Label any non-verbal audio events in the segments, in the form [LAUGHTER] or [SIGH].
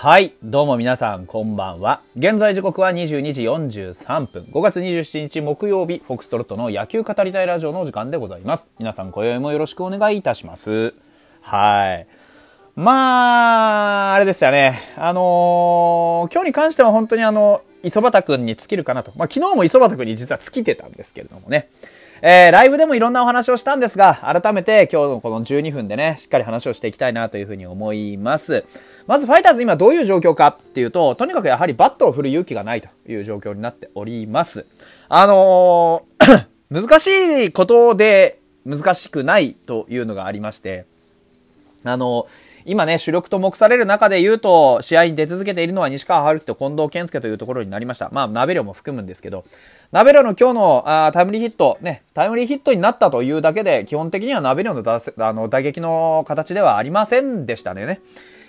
はい。どうも皆さん、こんばんは。現在時刻は22時43分。5月27日木曜日、フォクストロットの野球語りたいラジオのお時間でございます。皆さん、今宵もよろしくお願いいたします。はい。まあ、あれでしたね。あのー今日に関しては本当にあの、磯畑くんに尽きるかなと。まあ、昨日も磯畑くんに実は尽きてたんですけれどもね。えー、ライブでもいろんなお話をしたんですが、改めて今日のこの12分でね、しっかり話をしていきたいなというふうに思います。まずファイターズ今どういう状況かっていうと、とにかくやはりバットを振る勇気がないという状況になっております。あのー [COUGHS] 難しいことで難しくないというのがありまして、あの、今ね、主力と目される中で言うと、試合に出続けているのは西川春樹と近藤健介というところになりました。まあ、鍋量も含むんですけど、鍋量の今日のあタイムリーヒット、ね、タイムリーヒットになったというだけで、基本的には鍋量のあの打撃の形ではありませんでしたね。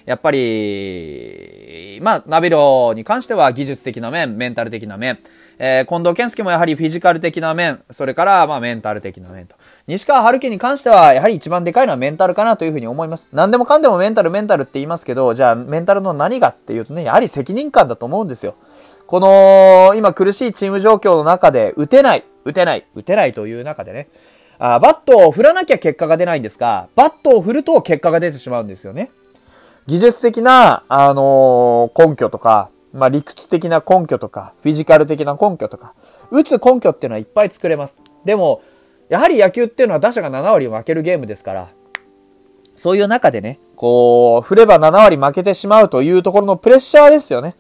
やっぱり、まあ、ナベロに関しては技術的な面、メンタル的な面、えー、近藤健介もやはりフィジカル的な面、それから、まあ、メンタル的な面と。西川春樹に関しては、やはり一番でかいのはメンタルかなというふうに思います。何でもかんでもメンタル、メンタルって言いますけど、じゃあ、メンタルの何がっていうとね、やはり責任感だと思うんですよ。この、今苦しいチーム状況の中で、打てない、打てない、打てないという中でね、あバットを振らなきゃ結果が出ないんですが、バットを振ると結果が出てしまうんですよね。技術的な、あのー根拠とか、まあ、理屈的な根拠とか、フィジカル的な根拠とか、打つ根拠っていうのはいっぱい作れます。でも、やはり野球っていうのは打者が7割負けるゲームですから、そういう中でね、こう、振れば7割負けてしまうというところのプレッシャーですよね。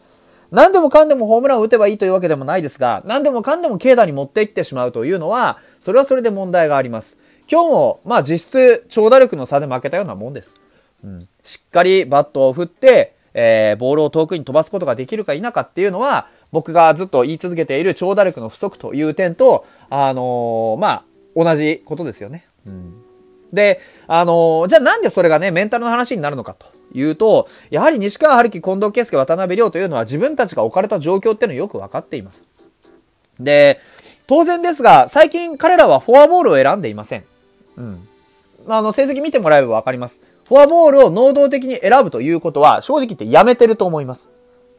何でもかんでもホームランを打てばいいというわけでもないですが、何でもかんでも軽打に持っていってしまうというのは、それはそれで問題があります。今日も、まあ実質、長打力の差で負けたようなもんです。うん、しっかりバットを振って、えー、ボールを遠くに飛ばすことができるか否かっていうのは、僕がずっと言い続けている長打力の不足という点と、あのーまあ、同じことですよね。うん、で、あのーじゃあなんでそれがね、メンタルの話になるのかというと、やはり西川春樹、近藤圭介、渡辺亮というのは自分たちが置かれた状況っていうのをよく分かっています。で、当然ですが、最近彼らはフォアボールを選んでいません。うん。あの、成績見てもらえばわかります。フォアボールを能動的に選ぶということは、正直言ってやめてると思います。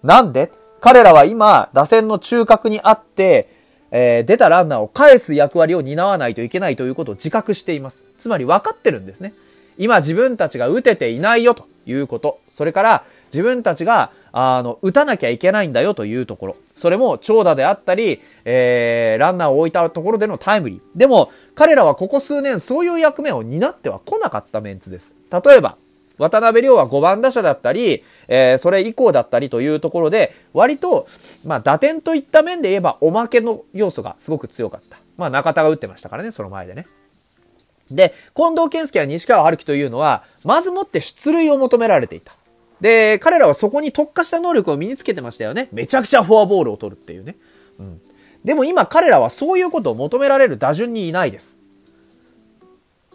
なんで？彼らは今、打線の中核にあって、えー出たランナーを返す役割を担わないといけないということを自覚しています。つまり分かってるんですね。今自分たちが打てていないよということ。それから自分たちが、あの、打たなきゃいけないんだよというところ。それも長打であったり、えー、ランナーを置いたところでのタイムリー。でも、彼らはここ数年そういう役目を担っては来なかったメンツです。例えば、渡辺亮は5番打者だったり、えーそれ以降だったりというところで、割と、まあ、打点といった面で言えば、おまけの要素がすごく強かった。まあ、中田が打ってましたからね、その前でね。で、近藤健介や西川春樹というのは、まずもって出塁を求められていた。で、彼らはそこに特化した能力を身につけてましたよね。めちゃくちゃフォアボールを取るっていうね。うん。でも今彼らはそういうことを求められる打順にいないです。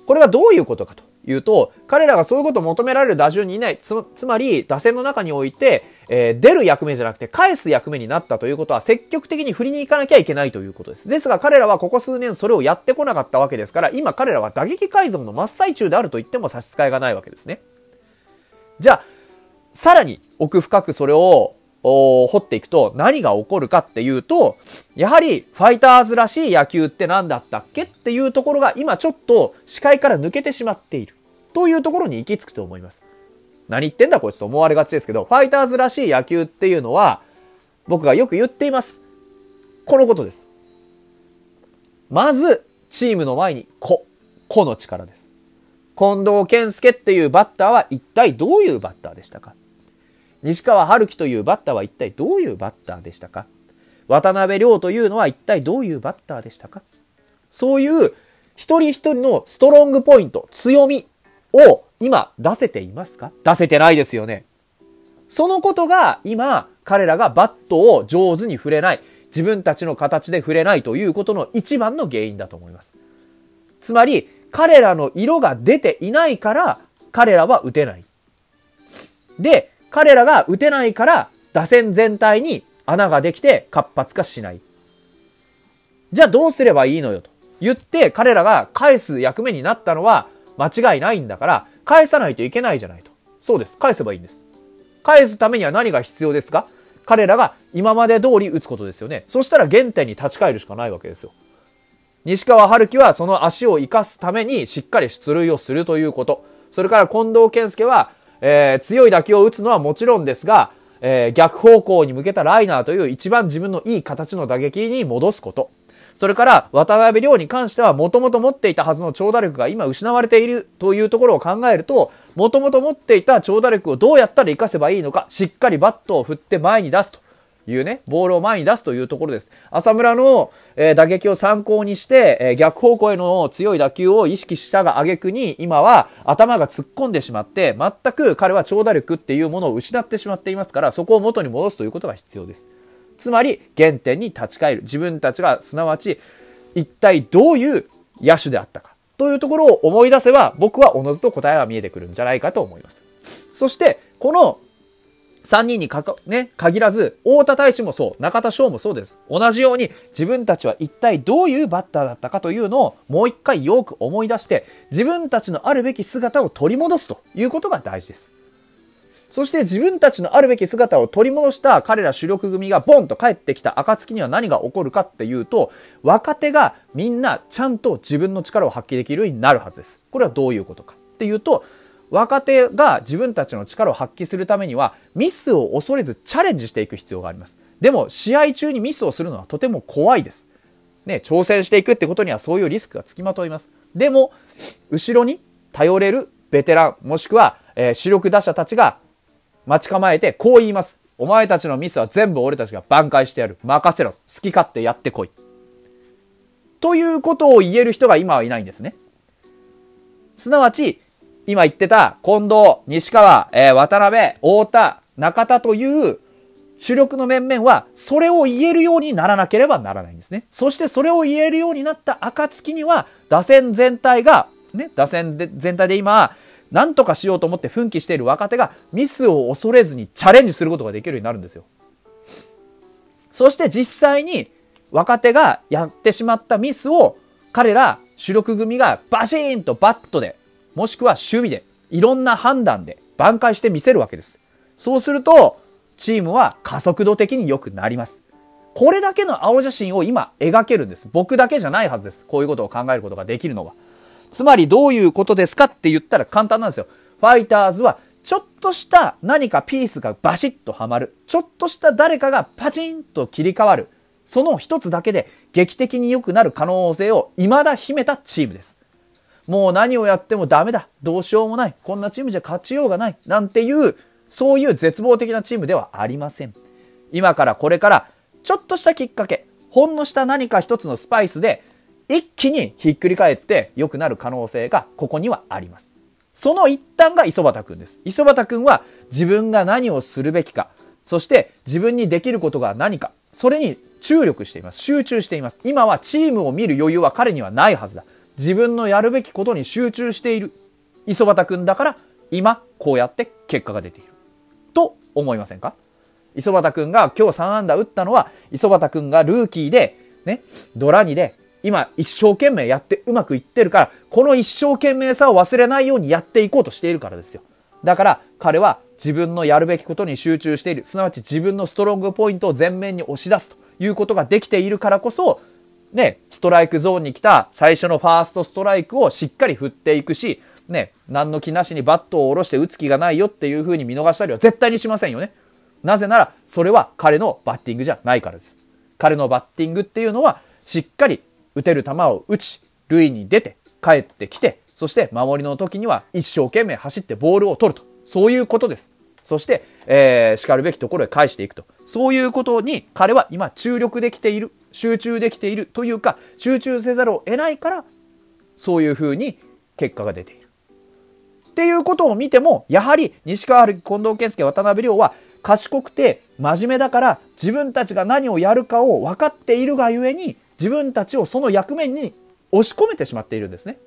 これはどういうことかというと、彼らがそういうことを求められる打順にいない。つつまり、打線の中において、えー出る役目じゃなくて返す役目になったということは積極的に振りに行かなきゃいけないということです。ですが彼らはここ数年それをやってこなかったわけですから、今彼らは打撃改造の真っ最中であると言っても差し支えがないわけですね。じゃあ、さらに奥深くそれを掘っていくと何が起こるかっていうと、やはりファイターズらしい野球って何だったっけっていうところが今ちょっと視界から抜けてしまっている。というところに行き着くと思います。何言ってんだこいつと思われがちですけど、ファイターズらしい野球っていうのは、僕がよく言っています。このことです。まず、チームの前に個、個の力です。近藤健介っていうバッターは一体どういうバッターでしたか西川春樹というバッターは一体どういうバッターでしたか？渡辺亮というのは一体どういうバッターでしたか？そういう一人一人のストロングポイント、強みを今出せていますか？出せてないですよね。そのことが今彼らがバットを上手に振れない、自分たちの形で振れないということの一番の原因だと思います。つまり彼らの色が出ていないから彼らは打てない。で、彼らが打てないから打線全体に穴ができて活発化しない。じゃあどうすればいいのよと言って彼らが返す役目になったのは間違いないんだから返さないといけないじゃないと。そうです。返せばいいんです。返すためには何が必要ですか？彼らが今まで通り打つことですよね。そしたら原点に立ち返るしかないわけですよ。西川春樹はその足を生かすためにしっかり出塁をするということ。それから近藤健介は、えー、強い打球を打つのはもちろんですが、えー、逆方向に向けたライナーという一番自分のいい形の打撃に戻すこと。それから渡辺亮に関してはもともと持っていたはずの長打力が今失われているというところを考えると、もともと持っていた長打力をどうやったら活かせばいいのか、しっかりバットを振って前に出すと。いうね、ボールを前に出すというところです。浅村の、えー、打撃を参考にして、えー、逆方向への強い打球を意識したが挙句に、今は頭が突っ込んでしまって、全く彼は長打力っていうものを失ってしまっていますから、そこを元に戻すということが必要です。つまり、原点に立ち返る。自分たちが、すなわち、一体どういう野手であったか。というところを思い出せば、僕はおのずと答えが見えてくるんじゃないかと思います。そして、この3人にかか、ね、限らず、大田大使もそう、中田翔もそうです。同じように自分たちは一体どういうバッターだったかというのをもう一回よく思い出して、自分たちのあるべき姿を取り戻すということが大事です。そして自分たちのあるべき姿を取り戻した彼ら主力組がボンと帰ってきた暁には何が起こるかっていうと、若手がみんなちゃんと自分の力を発揮できるようになるはずです。これはどういうことかっていうと、若手が自分たちの力を発揮するためにはミスを恐れずチャレンジしていく必要があります。でも試合中にミスをするのはとても怖いです。ね、挑戦していくってことにはそういうリスクがつきまといます。でも、後ろに頼れるベテラン、もしくは、えー、主力打者たちが待ち構えてこう言います。お前たちのミスは全部俺たちが挽回してやる。任せろ。好き勝手やってこい。ということを言える人が今はいないんですね。すなわち、今言ってた近藤、西川、えー、渡辺、太田、中田という主力の面々は、それを言えるようにならなければならないんですね。そしてそれを言えるようになった暁には、打線全体が、ね、打線で全体で今、何とかしようと思って奮起している若手がミスを恐れずにチャレンジすることができるようになるんですよ。そして実際に若手がやってしまったミスを彼ら主力組がバシーンとバットでもしくは守備で、いろんな判断で挽回してみせるわけです。そうすると、チームは加速度的に良くなります。これだけの青写真を今描けるんです。僕だけじゃないはずです。こういうことを考えることができるのは。つまりどういうことですかって言ったら簡単なんですよ。ファイターズはちょっとした何かピースがバシッとはまる。ちょっとした誰かがパチンと切り替わる。その一つだけで劇的に良くなる可能性を未だ秘めたチームです。もう何をやってもダメだ。どうしようもない。こんなチームじゃ勝ちようがない。なんていう、そういう絶望的なチームではありません。今からこれから、ちょっとしたきっかけ、ほんのした何か一つのスパイスで、一気にひっくり返って良くなる可能性がここにはあります。その一端が磯端くんです。磯端くんは自分が何をするべきか、そして自分にできることが何か、それに注力しています。集中しています。今はチームを見る余裕は彼にはないはずだ。自分のやるべきことに集中している。磯端くんだから今こうやって結果が出ている。と思いませんか？磯端くんが今日3安打打ったのは磯端くんがルーキーでねドラニで今一生懸命やってうまくいってるからこの一生懸命さを忘れないようにやっていこうとしているからですよ。だから彼は自分のやるべきことに集中している。すなわち自分のストロングポイントを前面に押し出すということができているからこそね、ストライクゾーンに来た最初のファーストストライクをしっかり振っていくし、ね、何の気なしにバットを下ろして打つ気がないよっていう風に見逃したりは絶対にしませんよね。なぜなら、それは彼のバッティングじゃないからです。彼のバッティングっていうのは、しっかり打てる球を打ち、塁に出て、帰ってきて、そして守りの時には一生懸命走ってボールを取ると。そういうことです。そして、えー、叱るべきところへ返していくと。そういうことに彼は今注力できている、集中できているというか、集中せざるを得ないから、そういうふうに結果が出ている。っていうことを見ても、やはり西川春樹、近藤健介、渡辺亮は賢くて真面目だから自分たちが何をやるかを分かっているがゆえに自分たちをその役面に押し込めてしまっているんですね。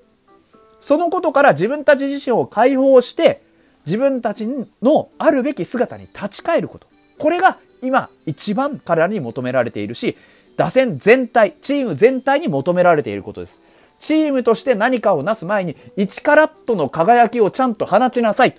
そのことから自分たち自身を解放して自分たちのあるべき姿に立ち返ること。これが今一番彼らに求められているし、打線全体、チーム全体に求められていることです。チームとして何かをなす前に1カラットの輝きをちゃんと放ちなさい。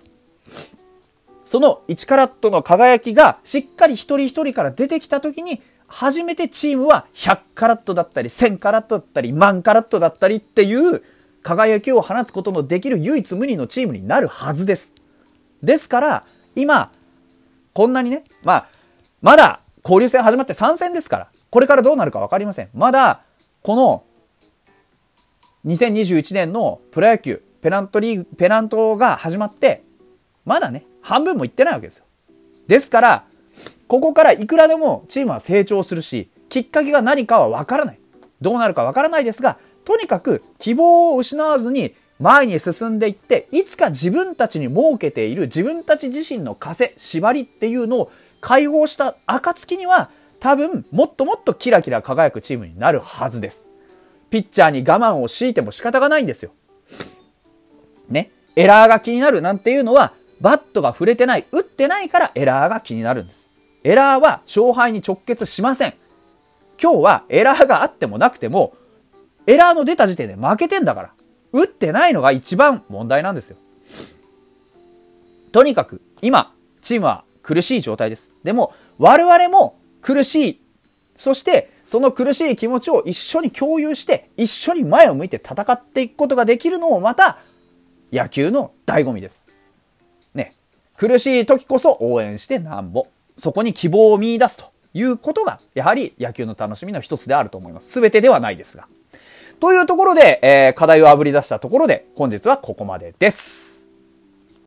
その1カラットの輝きがしっかり一人一人から出てきた時に、初めてチームは100カラットだったり、1000カラットだったり、万カラットだったりっていう輝きを放つことのできる唯一無二のチームになるはずです。ですから、今、こんなにね、まあ、まだ交流戦始まって3戦ですから、これからどうなるか分かりません。まだ、この、2021年のプロ野球、ペナントリーグ、ペナントが始まって、まだね、半分もいってないわけですよ。ですから、ここからいくらでもチームは成長するし、きっかけが何かは分からない。どうなるか分からないですが、とにかく希望を失わずに前に進んでいって、いつか自分たちに設けている自分たち自身の枷、縛りっていうのを解放した暁には、多分もっともっとキラキラ輝くチームになるはずです。ピッチャーに我慢を強いても仕方がないんですよ。ね？エラーが気になるなんていうのは、バットが触れてない、打ってないからエラーが気になるんです。エラーは勝敗に直結しません。今日はエラーがあってもなくても、エラーの出た時点で負けてんだから。打ってないのが一番問題なんですよ。とにかく、今、チームは苦しい状態です。でも、我々も苦しい。そして、その苦しい気持ちを一緒に共有して、一緒に前を向いて戦っていくことができるのもまた、野球の醍醐味です。ね。苦しい時こそ応援してなんぼ。そこに希望を見出すということが、やはり野球の楽しみの一つであると思います。すべてではないですが。というところで、えー、課題をあぶり出したところで、本日はここまでです。